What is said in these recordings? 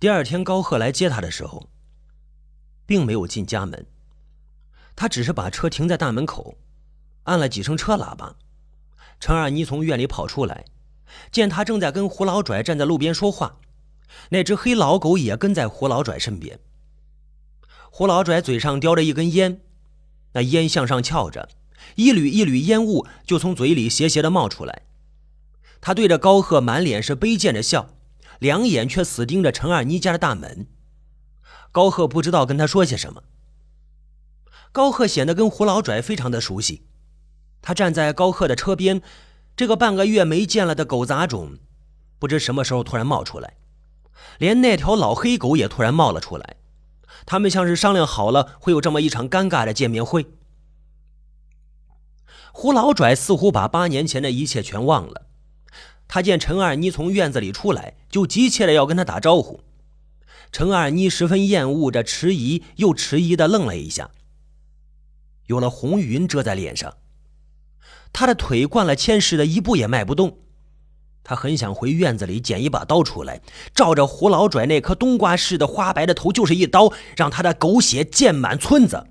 第二天，高贺来接他的时候，并没有进家门，他只是把车停在大门口，按了几声车喇叭。陈二妮从院里跑出来，见他正在跟胡老拽站在路边说话，那只黑老狗也跟在胡老拽身边。胡老拽嘴上叼着一根烟，那烟向上翘着，一缕一缕烟雾就从嘴里斜斜的冒出来。他对着高贺满脸是卑贱的笑。两眼却死盯着陈二妮家的大门，高贺不知道跟他说些什么。高贺显得跟胡老拽非常的熟悉，他站在高贺的车边，这个半个月没见了的狗杂种，不知什么时候突然冒出来，连那条老黑狗也突然冒了出来，他们像是商量好了会有这么一场尴尬的见面会。胡老拽似乎把八年前的一切全忘了。他见陈二妮从院子里出来，就急切的要跟他打招呼。陈二妮十分厌恶着，迟疑又迟疑的愣了一下，有了红云遮在脸上，他的腿惯了铅似的，一步也迈不动。他很想回院子里捡一把刀出来，照着胡老拽那颗冬瓜似的花白的头就是一刀，让他的狗血溅满村子，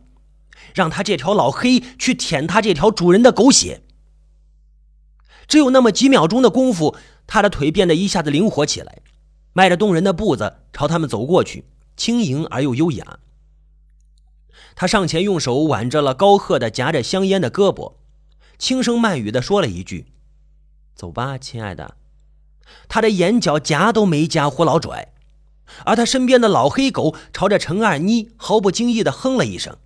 让他这条老黑去舔他这条主人的狗血。只有那么几秒钟的功夫，他的腿变得一下子灵活起来，迈着动人的步子朝他们走过去，轻盈而又优雅。他上前用手挽着了高贺的夹着香烟的胳膊，轻声慢语的说了一句：“走吧，亲爱的。”他的眼角夹都没夹胡老拽，而他身边的老黑狗朝着陈二妮毫不经意的哼了一声。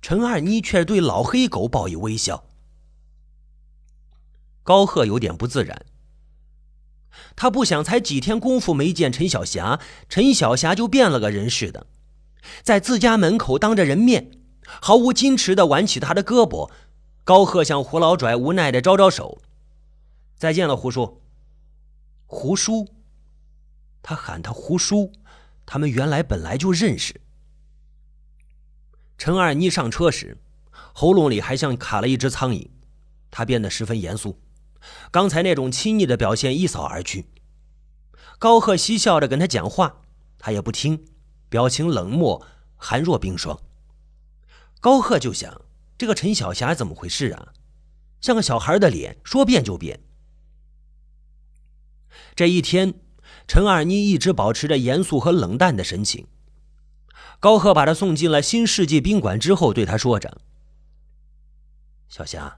陈二妮却对老黑狗报以微笑。高贺有点不自然，他不想才几天功夫没见陈小霞，陈小霞就变了个人似的，在自家门口当着人面，毫无矜持的挽起他的胳膊。高贺向胡老拽无奈的招招手：“再见了，胡叔。”胡叔，他喊他胡叔，他们原来本来就认识。陈二妮上车时，喉咙里还像卡了一只苍蝇，他变得十分严肃。刚才那种亲昵的表现一扫而去，高贺嬉笑着跟他讲话，他也不听，表情冷漠，寒若冰霜。高贺就想，这个陈小霞怎么回事啊？像个小孩的脸，说变就变。这一天，陈二妮一直保持着严肃和冷淡的神情。高贺把她送进了新世纪宾馆之后，对她说着：“小霞。”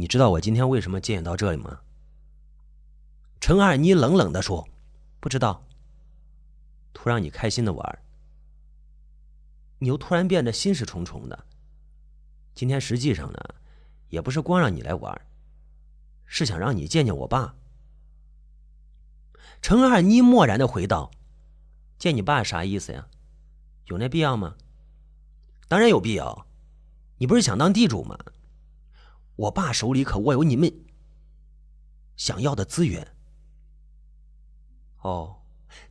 你知道我今天为什么接你到这里吗？陈二妮冷冷的说：“不知道。”图让你开心的玩你又突然变得心事重重的。今天实际上呢，也不是光让你来玩是想让你见见我爸。陈二妮漠然的回道：“见你爸啥意思呀？有那必要吗？当然有必要。你不是想当地主吗？”我爸手里可握有你们想要的资源。哦，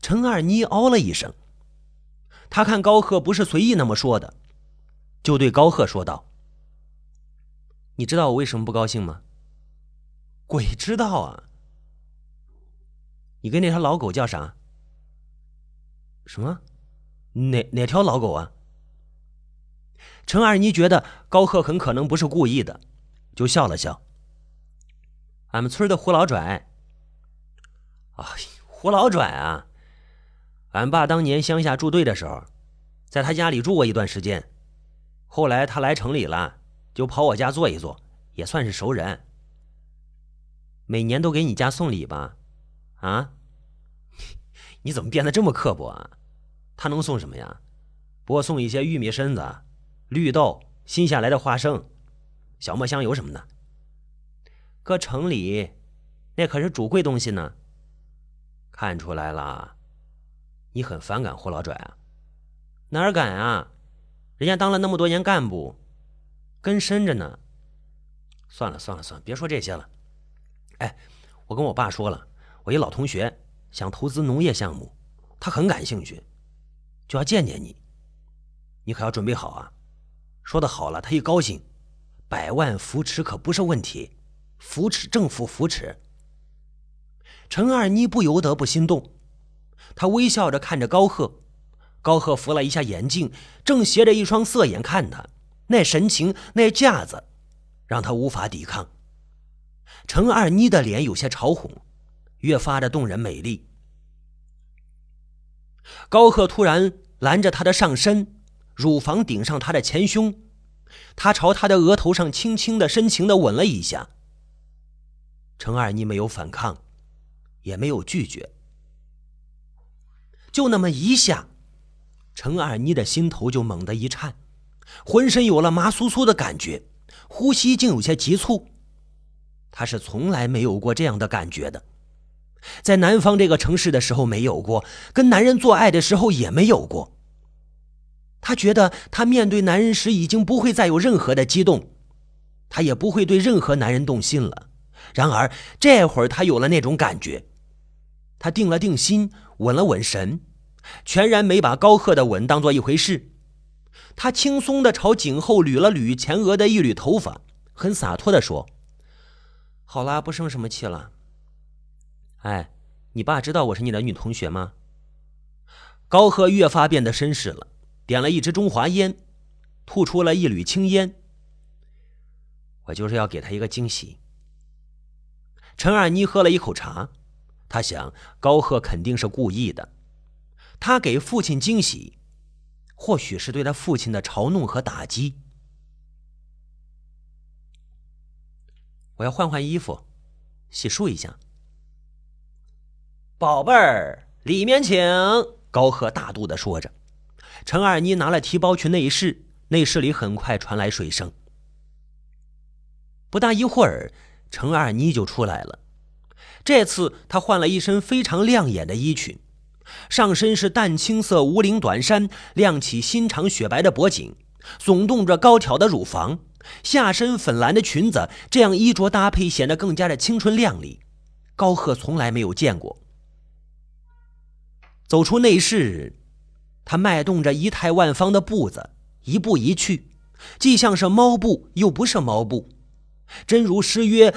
陈二妮哦了一声，他看高贺不是随意那么说的，就对高贺说道：“你知道我为什么不高兴吗？”“鬼知道啊！”“你跟那条老狗叫啥？”“什么？哪哪条老狗啊？”陈二妮觉得高贺很可能不是故意的。就笑了笑。俺们村的胡老拽，啊，胡老拽啊！俺爸当年乡下驻队的时候，在他家里住过一段时间。后来他来城里了，就跑我家坐一坐，也算是熟人。每年都给你家送礼吧？啊？你怎么变得这么刻薄啊？他能送什么呀？不过送一些玉米身子、绿豆、新下来的花生。小磨香油什么的，搁城里，那可是主贵东西呢。看出来了，你很反感胡老拽啊？哪儿敢啊？人家当了那么多年干部，根深着呢。算了算了算了，别说这些了。哎，我跟我爸说了，我一老同学想投资农业项目，他很感兴趣，就要见见你。你可要准备好啊！说的好了，他一高兴。百万扶持可不是问题，扶持政府扶持。陈二妮不由得不心动，她微笑着看着高贺，高贺扶了一下眼镜，正斜着一双色眼看他，那神情那架子，让他无法抵抗。陈二妮的脸有些潮红，越发的动人美丽。高贺突然拦着她的上身，乳房顶上她的前胸，他朝她的额头上轻轻的、深情的吻了一下。程二妮没有反抗，也没有拒绝，就那么一下，程二妮的心头就猛地一颤，浑身有了麻酥酥的感觉，呼吸竟有些急促。她是从来没有过这样的感觉的。在南方这个城市的时候没有过，跟男人做爱的时候也没有过。他觉得他面对男人时已经不会再有任何的激动，他也不会对任何男人动心了。然而这会儿他有了那种感觉，他定了定心，稳了稳神，全然没把高贺的吻当做一回事。他轻松的朝颈后捋了捋前额的一缕头发，很洒脱的说：“好啦，不生什么气了。”哎，你爸知道我是你的女同学吗？高贺越发变得绅士了，点了一支中华烟，吐出了一缕青烟。我就是要给他一个惊喜。陈二妮喝了一口茶，他想高贺肯定是故意的，他给父亲惊喜，或许是对他父亲的嘲弄和打击。我要换换衣服，洗漱一下。宝贝儿，里面请。高贺大度的说着。陈二妮拿了提包去内室，内室里很快传来水声。不大一会儿，陈二妮就出来了。这次她换了一身非常亮眼的衣裙，上身是淡青色无领短衫，亮起心长雪白的脖颈，耸动着高挑的乳房；下身粉蓝的裙子，这样衣着搭配显得更加的青春靓丽。高贺从来没有见过。走出内室，他迈动着仪态万方的步子，一步一去，既像是猫步，又不是猫步，真如诗曰：“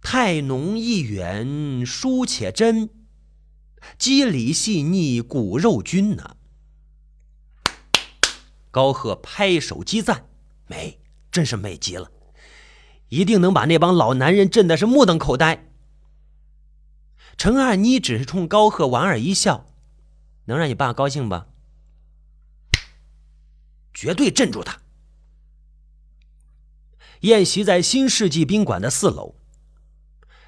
态浓意远，疏且真，肌理细腻，骨肉均。”呐！高贺拍手击赞：“美，真是美极了，一定能把那帮老男人震的是目瞪口呆。”陈二妮只是冲高贺莞尔一笑，能让你爸高兴吧？绝对镇住他。宴席在新世纪宾馆的四楼，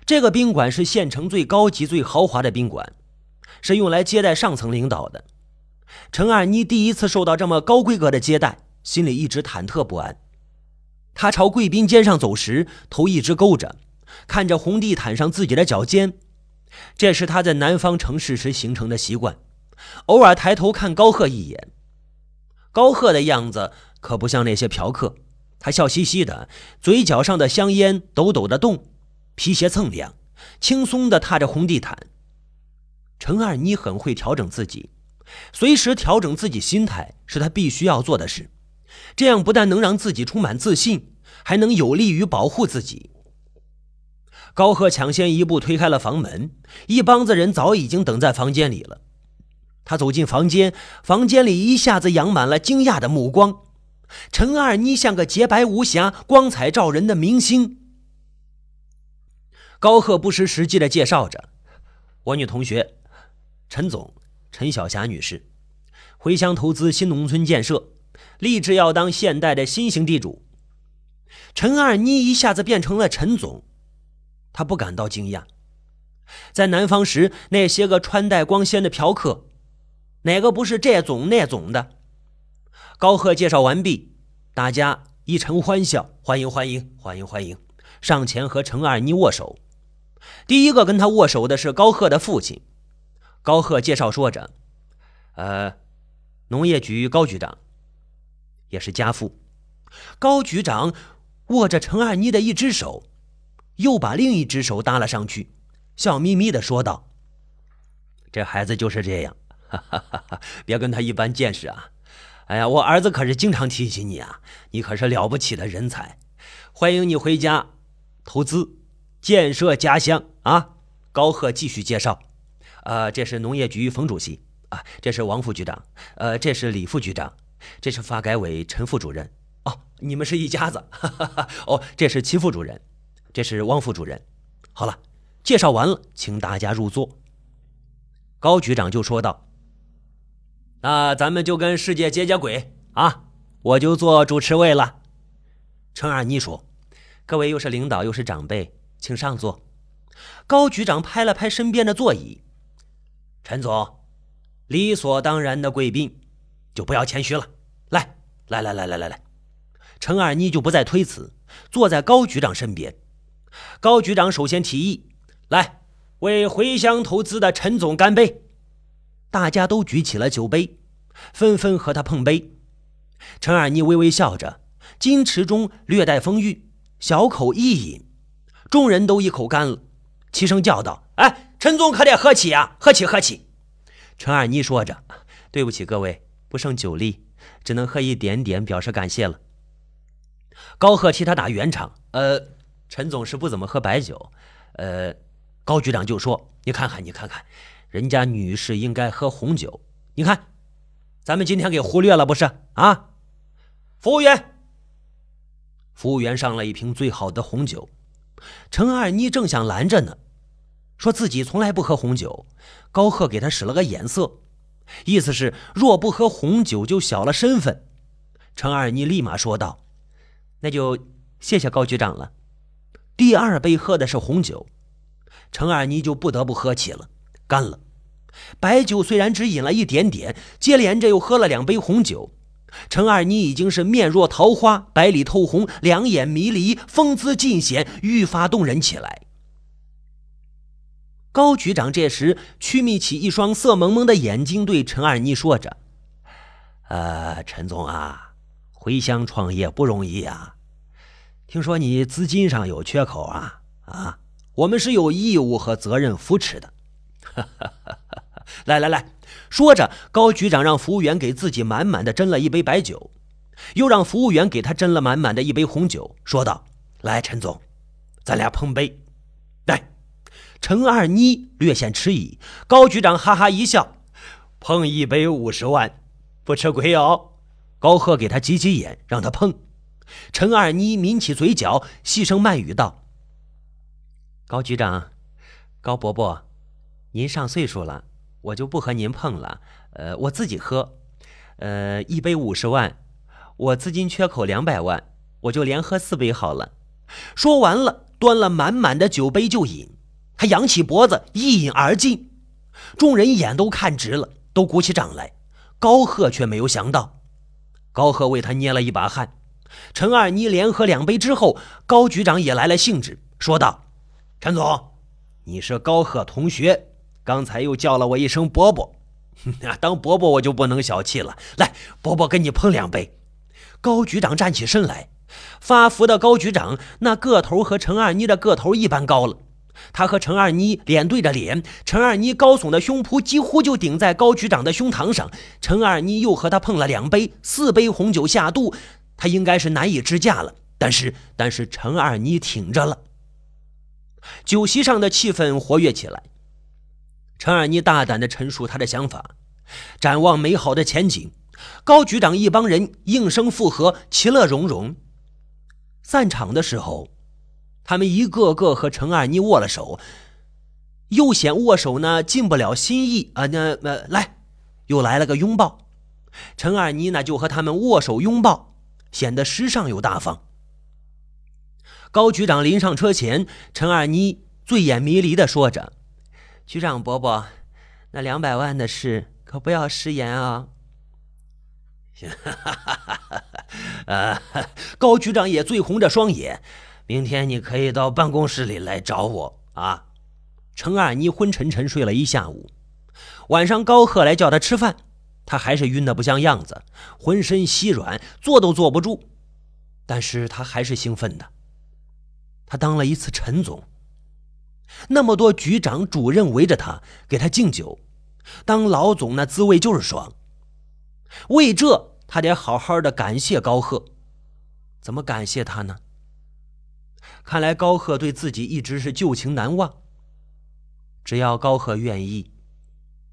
这个宾馆是县城最高级、最豪华的宾馆，是用来接待上层领导的。陈二妮第一次受到这么高规格的接待，心里一直忐忑不安。她朝贵宾间上走时，头一直勾着，看着红地毯上自己的脚尖。这是他在南方城市时形成的习惯，偶尔抬头看高贺一眼。高贺的样子可不像那些嫖客，他笑嘻嘻的，嘴角上的香烟抖抖的动，皮鞋锃亮，轻松的踏着红地毯。陈二妮很会调整自己，随时调整自己心态是他必须要做的事，这样不但能让自己充满自信，还能有利于保护自己。高贺抢先一步推开了房门，一帮子人早已经等在房间里了。他走进房间，房间里一下子扬满了惊讶的目光。陈二妮像个洁白无瑕、光彩照人的明星。高贺不失时机的介绍着：“我女同学，陈总，陈小霞女士，回乡投资新农村建设，立志要当现代的新型地主。”陈二妮一下子变成了陈总。他不感到惊讶，在南方时，那些个穿戴光鲜的嫖客，哪个不是这种那种的？高贺介绍完毕，大家一阵欢笑，欢迎欢迎欢迎欢迎，上前和程二妮握手。第一个跟他握手的是高贺的父亲。高贺介绍说着：“呃，农业局高局长，也是家父。”高局长握着程二妮的一只手。又把另一只手搭了上去，笑眯眯的说道：“这孩子就是这样，别跟他一般见识啊！哎呀，我儿子可是经常提起你啊，你可是了不起的人才，欢迎你回家投资建设家乡啊！”高贺继续介绍：“呃，这是农业局冯主席啊，这是王副局长，呃，这是李副局长，这是发改委陈副主任。哦，你们是一家子。哈哈。哦，这是齐副主任，这是汪副主任。好了，介绍完了，请大家入座。高局长就说道：“那咱们就跟世界接接轨啊，我就做主持位了。”陈二妮说：“各位又是领导又是长辈，请上座。”高局长拍了拍身边的座椅：“陈总，理所当然的贵宾，就不要谦虚了。来，来，来，来，来，来，来。”陈二妮就不再推辞，坐在高局长身边。高局长首先提议：“来，为回乡投资的陈总干杯！”大家都举起了酒杯，纷纷和他碰杯。陈二妮微微笑着，矜持中略带风韵，小口一饮，众人都一口干了，齐声叫道：“哎，陈总可得喝起呀，喝起，喝起！”陈二妮说着：“对不起各位，不胜酒力，只能喝一点点，表示感谢了。”高贺替他打圆场，呃，陈总是不怎么喝白酒，呃，高局长就说：“你看看，你看看，人家女士应该喝红酒，你看，咱们今天给忽略了不是啊？”服务员，服务员上了一瓶最好的红酒，陈二妮正想拦着呢，说自己从来不喝红酒，高贺给他使了个眼色，意思是若不喝红酒就小了身份。陈二妮立马说道。那就谢谢高局长了。第二杯喝的是红酒，陈二妮就不得不喝起了，干了。白酒虽然只饮了一点点，接连着又喝了两杯红酒，陈二妮已经是面若桃花，白里透红，两眼迷离，风姿尽显，愈发动人起来。高局长这时屈眯起一双色蒙蒙的眼睛，对陈二妮说着：“呃，陈总啊，回乡创业不容易啊。”听说你资金上有缺口啊啊！我们是有义务和责任扶持的。哈哈 来来来，说着，高局长让服务员给自己满满的斟了一杯白酒，又让服务员给他斟了满满的一杯红酒，说道：“来，陈总，咱俩碰杯。”来，陈二妮略显迟疑，高局长哈哈一笑：“碰一杯五十万，不吃亏哦。”高贺给他挤挤眼，让他碰。陈二妮抿起嘴角，细声慢语道：“高局长，高伯伯，您上岁数了，我就不和您碰了。呃，我自己喝。呃，一杯五十万，我资金缺口两百万，我就连喝四杯好了。”说完了，端了满满的酒杯就饮，他扬起脖子一饮而尽。众人眼都看直了，都鼓起掌来。高贺却没有想到，高贺为他捏了一把汗。陈二妮连喝两杯之后，高局长也来了兴致，说道：“陈总，你是高贺同学，刚才又叫了我一声伯伯，当伯伯我就不能小气了。来，伯伯跟你碰两杯。”高局长站起身来，发福的高局长那个头和陈二妮的个头一般高了，他和陈二妮脸对着脸，陈二妮高耸的胸脯几乎就顶在高局长的胸膛上。陈二妮又和他碰了两杯，四杯红酒下肚。他应该是难以支架了，但是，但是陈二妮挺着了。酒席上的气氛活跃起来，陈二妮大胆的陈述他的想法，展望美好的前景。高局长一帮人应声附和，其乐融融。散场的时候，他们一个个和陈二妮握了手，又嫌握手呢尽不了心意啊，那那来，又来了个拥抱。陈二妮呢就和他们握手拥抱。显得时尚又大方。高局长临上车前，陈二妮醉眼迷离的说着：“局长伯伯，那两百万的事可不要食言啊！”行 啊，高局长也醉红着双眼。明天你可以到办公室里来找我啊。陈二妮昏沉沉睡了一下午，晚上高贺来叫他吃饭。他还是晕得不像样子，浑身稀软，坐都坐不住。但是他还是兴奋的。他当了一次陈总，那么多局长、主任围着他给他敬酒，当老总那滋味就是爽。为这，他得好好的感谢高贺。怎么感谢他呢？看来高贺对自己一直是旧情难忘。只要高贺愿意，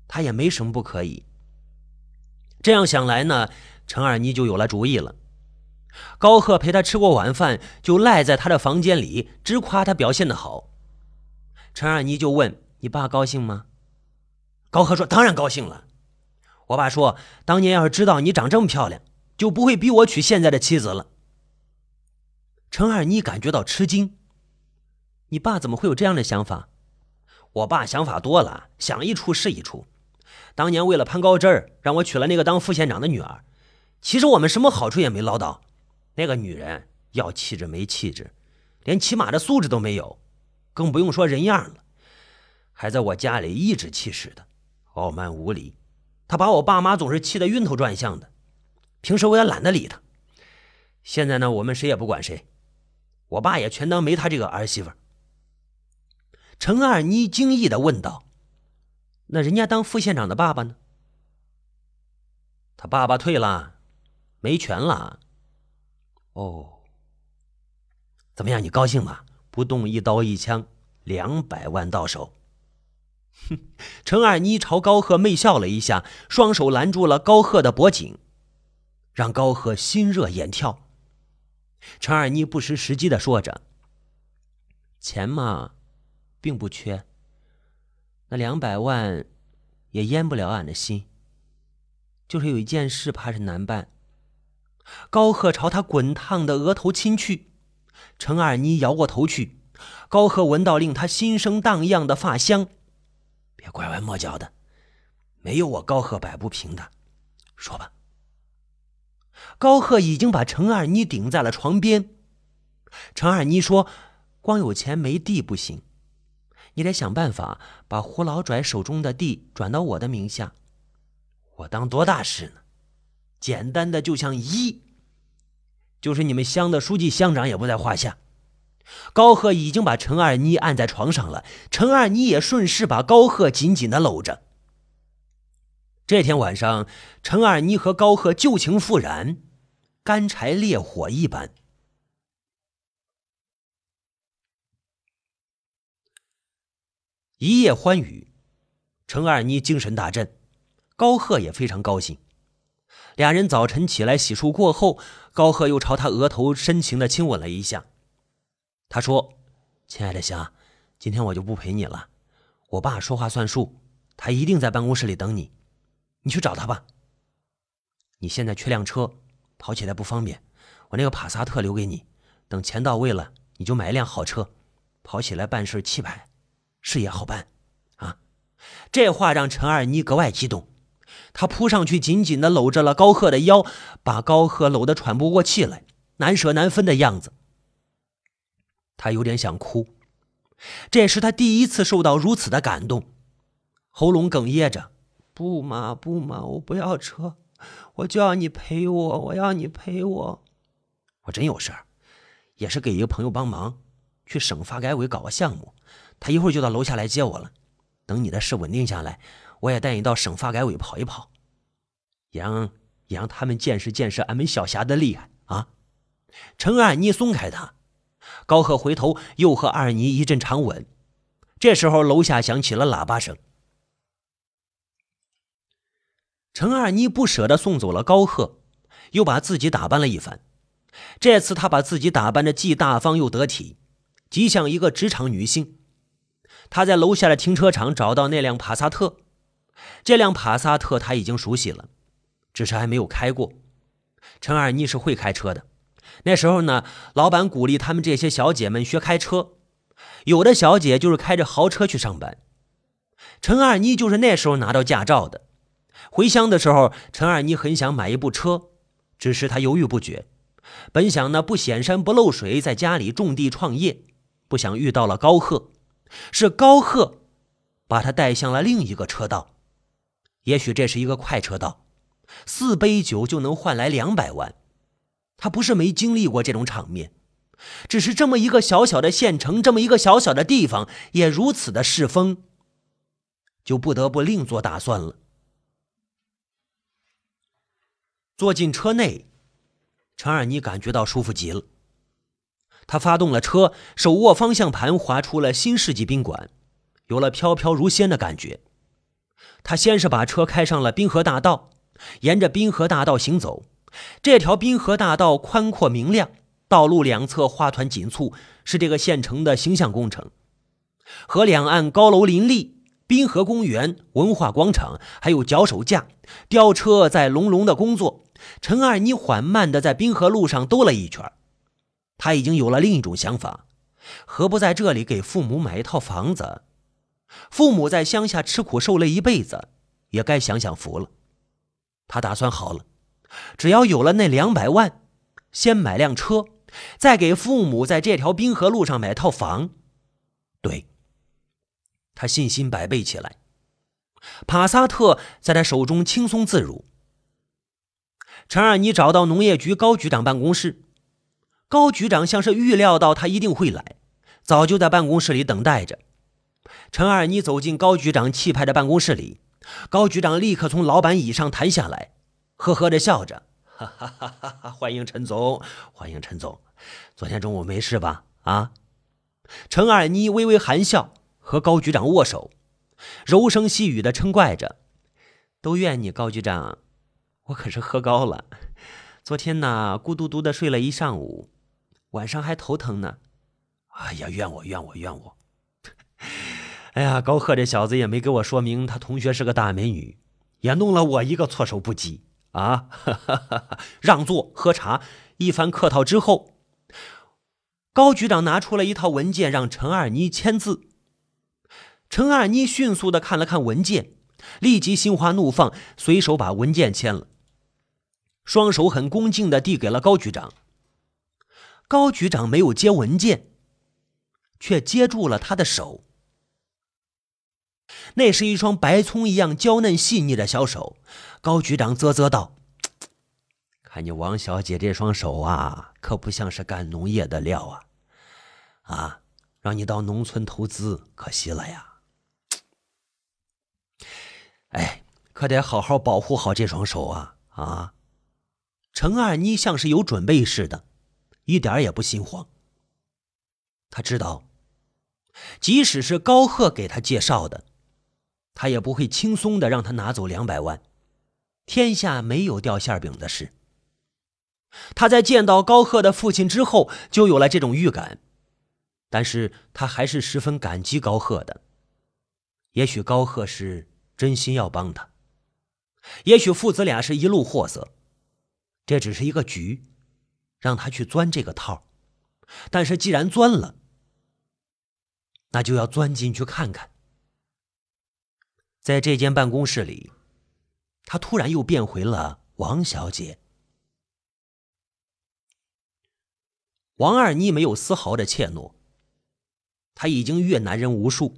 他也没什么不可以。这样想来呢，陈二妮就有了主意了。高贺陪他吃过晚饭，就赖在他的房间里，直夸他表现的好。陈二妮就问：“你爸高兴吗？”高贺说：“当然高兴了。我爸说，当年要是知道你长这么漂亮，就不会逼我娶现在的妻子了。”陈二妮感觉到吃惊：“你爸怎么会有这样的想法？”我爸想法多了，想一出是一出。当年为了攀高枝儿，让我娶了那个当副县长的女儿。其实我们什么好处也没捞到。那个女人要气质没气质，连起码的素质都没有，更不用说人样了。还在我家里颐指气使的，傲慢无礼。他把我爸妈总是气得晕头转向的。平时我也懒得理他。现在呢，我们谁也不管谁，我爸也全当没他这个儿媳妇。陈二妮惊异的问道：“那人家当副县长的爸爸呢？”他爸爸退了，没权了。哦，怎么样？你高兴吗？不动一刀一枪，两百万到手。哼！陈二妮朝高贺媚笑了一下，双手拦住了高贺的脖颈，让高贺心热眼跳。陈二妮不失时机的说着：“钱嘛，并不缺。那两百万，也淹不了俺的心。就是有一件事，怕是难办。”高贺朝他滚烫的额头亲去，陈二妮摇过头去。高贺闻到令他心生荡漾的发香，别拐弯抹角的，没有我高贺摆不平的。说吧。高贺已经把陈二妮顶在了床边。陈二妮说：“光有钱没地不行，你得想办法把胡老拽手中的地转到我的名下。我当多大事呢？”简单的就像一，就是你们乡的书记乡长也不在话下。高贺已经把陈二妮按在床上了，陈二妮也顺势把高贺紧紧的搂着。这天晚上，陈二妮和高贺旧情复燃，干柴烈火一般。一夜欢愉，陈二妮精神大振，高贺也非常高兴。俩人早晨起来洗漱过后，高贺又朝他额头深情的亲吻了一下。他说：“亲爱的香，今天我就不陪你了。我爸说话算数，他一定在办公室里等你。你去找他吧。你现在缺辆车，跑起来不方便。我那个帕萨特留给你，等钱到位了，你就买一辆好车，跑起来办事气派，事业好办。啊！”这话让陈二妮格外激动。他扑上去，紧紧的搂着了高贺的腰，把高贺搂得喘不过气来，难舍难分的样子。他有点想哭，这也是他第一次受到如此的感动，喉咙哽咽着：“不嘛不嘛，我不要车，我就要你陪我，我要你陪我。我真有事儿，也是给一个朋友帮忙，去省发改委搞个项目，他一会儿就到楼下来接我了。等你的事稳定下来。”我也带你到省发改委跑一跑，也让也让他们见识见识俺们小霞的厉害啊！陈二妮松开他，高贺回头又和二妮一阵长吻。这时候楼下响起了喇叭声。陈二妮不舍得送走了高贺，又把自己打扮了一番。这次她把自己打扮的既大方又得体，极像一个职场女性。她在楼下的停车场找到那辆帕萨特。这辆帕萨特他已经熟悉了，只是还没有开过。陈二妮是会开车的，那时候呢，老板鼓励他们这些小姐们学开车，有的小姐就是开着豪车去上班。陈二妮就是那时候拿到驾照的。回乡的时候，陈二妮很想买一部车，只是她犹豫不决。本想呢不显山不漏水，在家里种地创业，不想遇到了高贺，是高贺把他带向了另一个车道。也许这是一个快车道，四杯酒就能换来两百万。他不是没经历过这种场面，只是这么一个小小的县城，这么一个小小的地方，也如此的世风，就不得不另做打算了。坐进车内，陈二妮感觉到舒服极了。他发动了车，手握方向盘，划出了新世纪宾馆，有了飘飘如仙的感觉。他先是把车开上了滨河大道，沿着滨河大道行走。这条滨河大道宽阔明亮，道路两侧花团锦簇，是这个县城的形象工程。河两岸高楼林立，滨河公园、文化广场，还有脚手架、吊车在隆隆的工作。陈二妮缓慢地在滨河路上兜了一圈，他已经有了另一种想法：何不在这里给父母买一套房子？父母在乡下吃苦受累一辈子，也该享享福了。他打算好了，只要有了那两百万，先买辆车，再给父母在这条滨河路上买套房。对，他信心百倍起来。帕萨特在他手中轻松自如。陈二妮找到农业局高局长办公室，高局长像是预料到他一定会来，早就在办公室里等待着。陈二妮走进高局长气派的办公室里，高局长立刻从老板椅上弹下来，呵呵的笑着：“哈哈哈哈！欢迎陈总，欢迎陈总。昨天中午没事吧？啊？”陈二妮微微含笑，和高局长握手，柔声细语的称怪着：“都怨你，高局长。”我可是喝高了，昨天呢，咕嘟嘟的睡了一上午，晚上还头疼呢。哎呀，怨我怨我怨我！哎呀，高贺这小子也没给我说明他同学是个大美女，也弄了我一个措手不及啊！哈哈哈哈让座，喝茶。一番客套之后，高局长拿出了一套文件，让陈二妮签字。陈二妮迅速的看了看文件，立即心花怒放，随手把文件签了。双手很恭敬的递给了高局长。高局长没有接文件，却接住了他的手。那是一双白葱一样娇嫩细腻的小手。高局长啧啧道：“看你王小姐这双手啊，可不像是干农业的料啊！啊，让你到农村投资，可惜了呀！哎，可得好好保护好这双手啊！啊！”陈二妮像是有准备似的，一点也不心慌。他知道，即使是高贺给他介绍的，他也不会轻松的让他拿走两百万。天下没有掉馅饼的事。他在见到高贺的父亲之后，就有了这种预感。但是他还是十分感激高贺的。也许高贺是真心要帮他，也许父子俩是一路货色。这只是一个局，让他去钻这个套。但是既然钻了，那就要钻进去看看。在这间办公室里，他突然又变回了王小姐。王二妮没有丝毫的怯懦，她已经阅男人无数，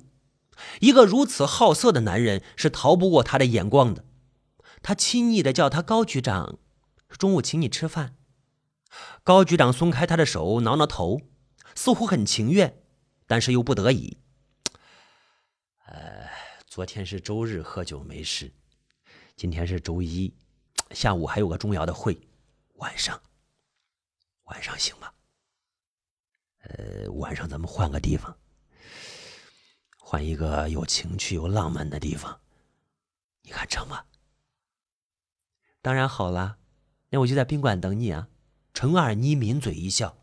一个如此好色的男人是逃不过她的眼光的。她亲昵的叫他高局长。中午请你吃饭。高局长松开他的手，挠挠头，似乎很情愿，但是又不得已。昨天是周日，喝酒没事。今天是周一，下午还有个重要的会，晚上。晚上行吗？呃，晚上咱们换个地方，换一个有情趣、有浪漫的地方，你看成吗？当然好了。那我就在宾馆等你啊！陈二妮抿嘴一笑。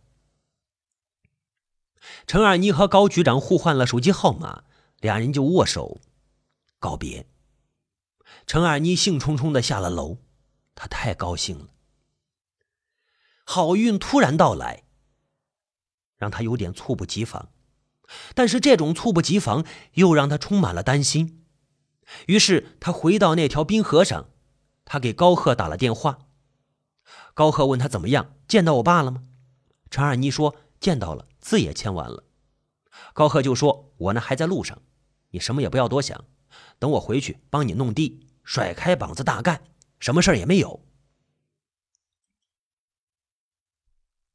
陈二妮和高局长互换了手机号码，两人就握手告别。陈二妮兴冲冲的下了楼，她太高兴了。好运突然到来，让她有点猝不及防，但是这种猝不及防又让她充满了担心。于是她回到那条冰河上，她给高贺打了电话。高贺问他怎么样？见到我爸了吗？陈二妮说见到了，字也签完了。高贺就说：“我呢还在路上，你什么也不要多想，等我回去帮你弄地，甩开膀子大干，什么事儿也没有。”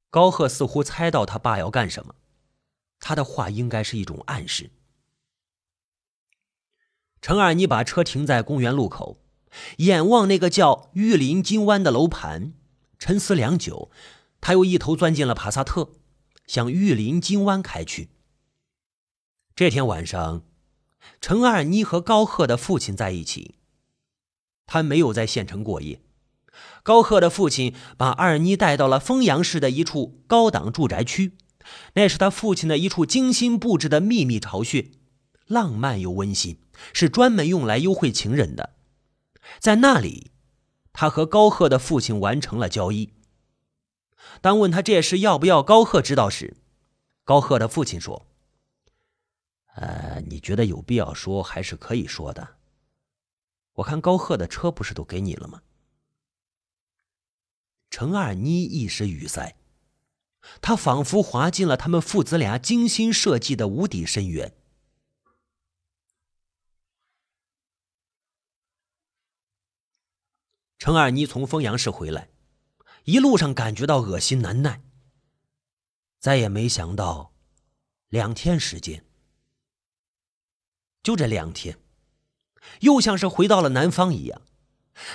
高贺似乎猜到他爸要干什么，他的话应该是一种暗示。陈二妮把车停在公园路口，眼望那个叫玉林金湾的楼盘。沉思良久，他又一头钻进了帕萨特，向玉林金湾开去。这天晚上，陈二妮和高贺的父亲在一起。他没有在县城过夜。高贺的父亲把二妮带到了丰阳市的一处高档住宅区，那是他父亲的一处精心布置的秘密巢穴，浪漫又温馨，是专门用来幽会情人的。在那里，他和高贺的父亲完成了交易。当问他这事要不要高贺知道时，高贺的父亲说：“呃，你觉得有必要说，还是可以说的。我看高贺的车不是都给你了吗？”程二妮一时语塞，他仿佛滑进了他们父子俩精心设计的无底深渊。程二妮从丰阳市回来，一路上感觉到恶心难耐。再也没想到，两天时间，就这两天，又像是回到了南方一样。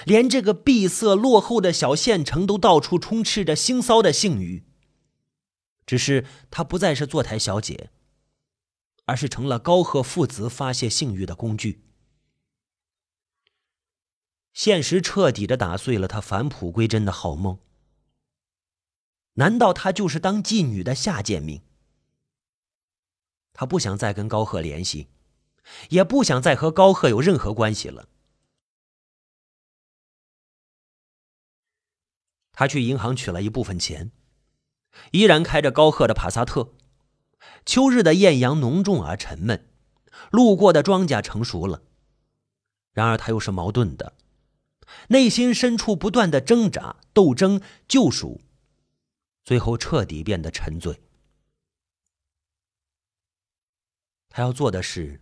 连这个闭塞落后的小县城都到处充斥着腥骚的性欲。只是她不再是坐台小姐，而是成了高贺父子发泄性欲的工具。现实彻底的打碎了她返璞归真的好梦。难道她就是当妓女的下贱命？她不想再跟高贺联系，也不想再和高贺有任何关系了。他去银行取了一部分钱，依然开着高贺的帕萨特。秋日的艳阳浓重而沉闷，路过的庄稼成熟了。然而他又是矛盾的，内心深处不断的挣扎、斗争、救赎，最后彻底变得沉醉。他要做的是，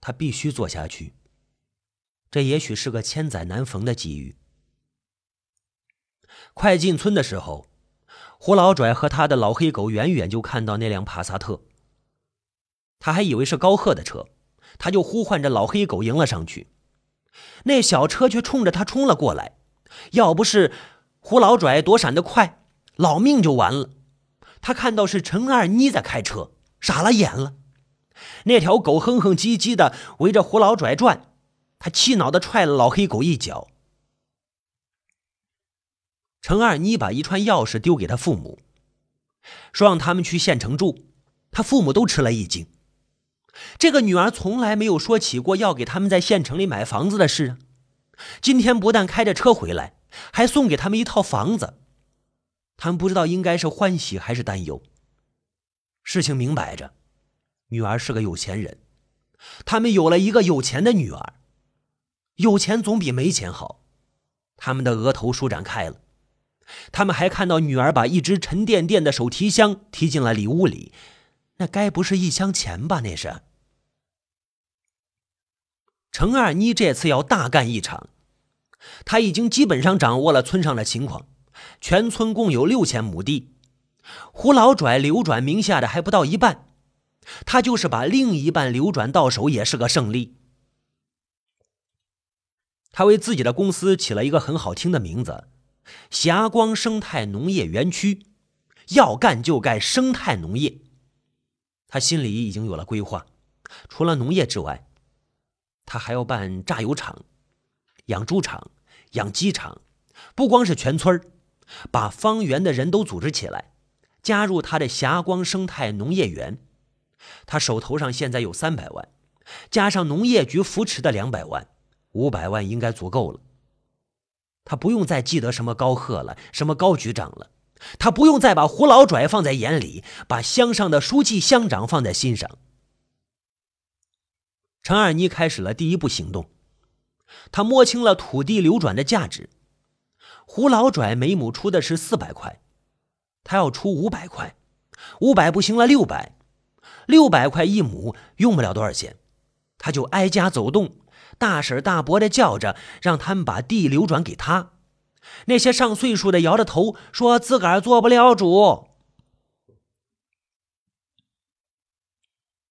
他必须做下去。这也许是个千载难逢的机遇。快进村的时候，胡老拽和他的老黑狗远远就看到那辆帕萨特。他还以为是高贺的车，他就呼唤着老黑狗迎了上去。那小车却冲着他冲了过来，要不是胡老拽躲闪的快，老命就完了。他看到是陈二妮在开车，傻了眼了。那条狗哼哼唧唧的围着胡老拽转，他气恼的踹了老黑狗一脚。程二妮把一串钥匙丢给他父母，说让他们去县城住。他父母都吃了一惊，这个女儿从来没有说起过要给他们在县城里买房子的事啊！今天不但开着车回来，还送给他们一套房子，他们不知道应该是欢喜还是担忧。事情明摆着，女儿是个有钱人，他们有了一个有钱的女儿，有钱总比没钱好。他们的额头舒展开了。他们还看到女儿把一只沉甸甸的手提箱提进了里屋里，那该不是一箱钱吧？那是。程二妮这次要大干一场，他已经基本上掌握了村上的情况，全村共有六千亩地，胡老拽流转名下的还不到一半，他就是把另一半流转到手也是个胜利。他为自己的公司起了一个很好听的名字。霞光生态农业园区，要干就干生态农业。他心里已经有了规划，除了农业之外，他还要办榨油厂、养猪场、养鸡场。不光是全村把方圆的人都组织起来，加入他的霞光生态农业园。他手头上现在有三百万，加上农业局扶持的两百万，五百万应该足够了。他不用再记得什么高贺了，什么高局长了，他不用再把胡老拽放在眼里，把乡上的书记乡长放在心上。陈二妮开始了第一步行动，他摸清了土地流转的价值。胡老拽每亩出的是四百块，他要出五百块，五百不行了六百，六百块一亩用不了多少钱，他就挨家走动。大婶大伯的叫着，让他们把地流转给他。那些上岁数的摇着头，说自个儿做不了主。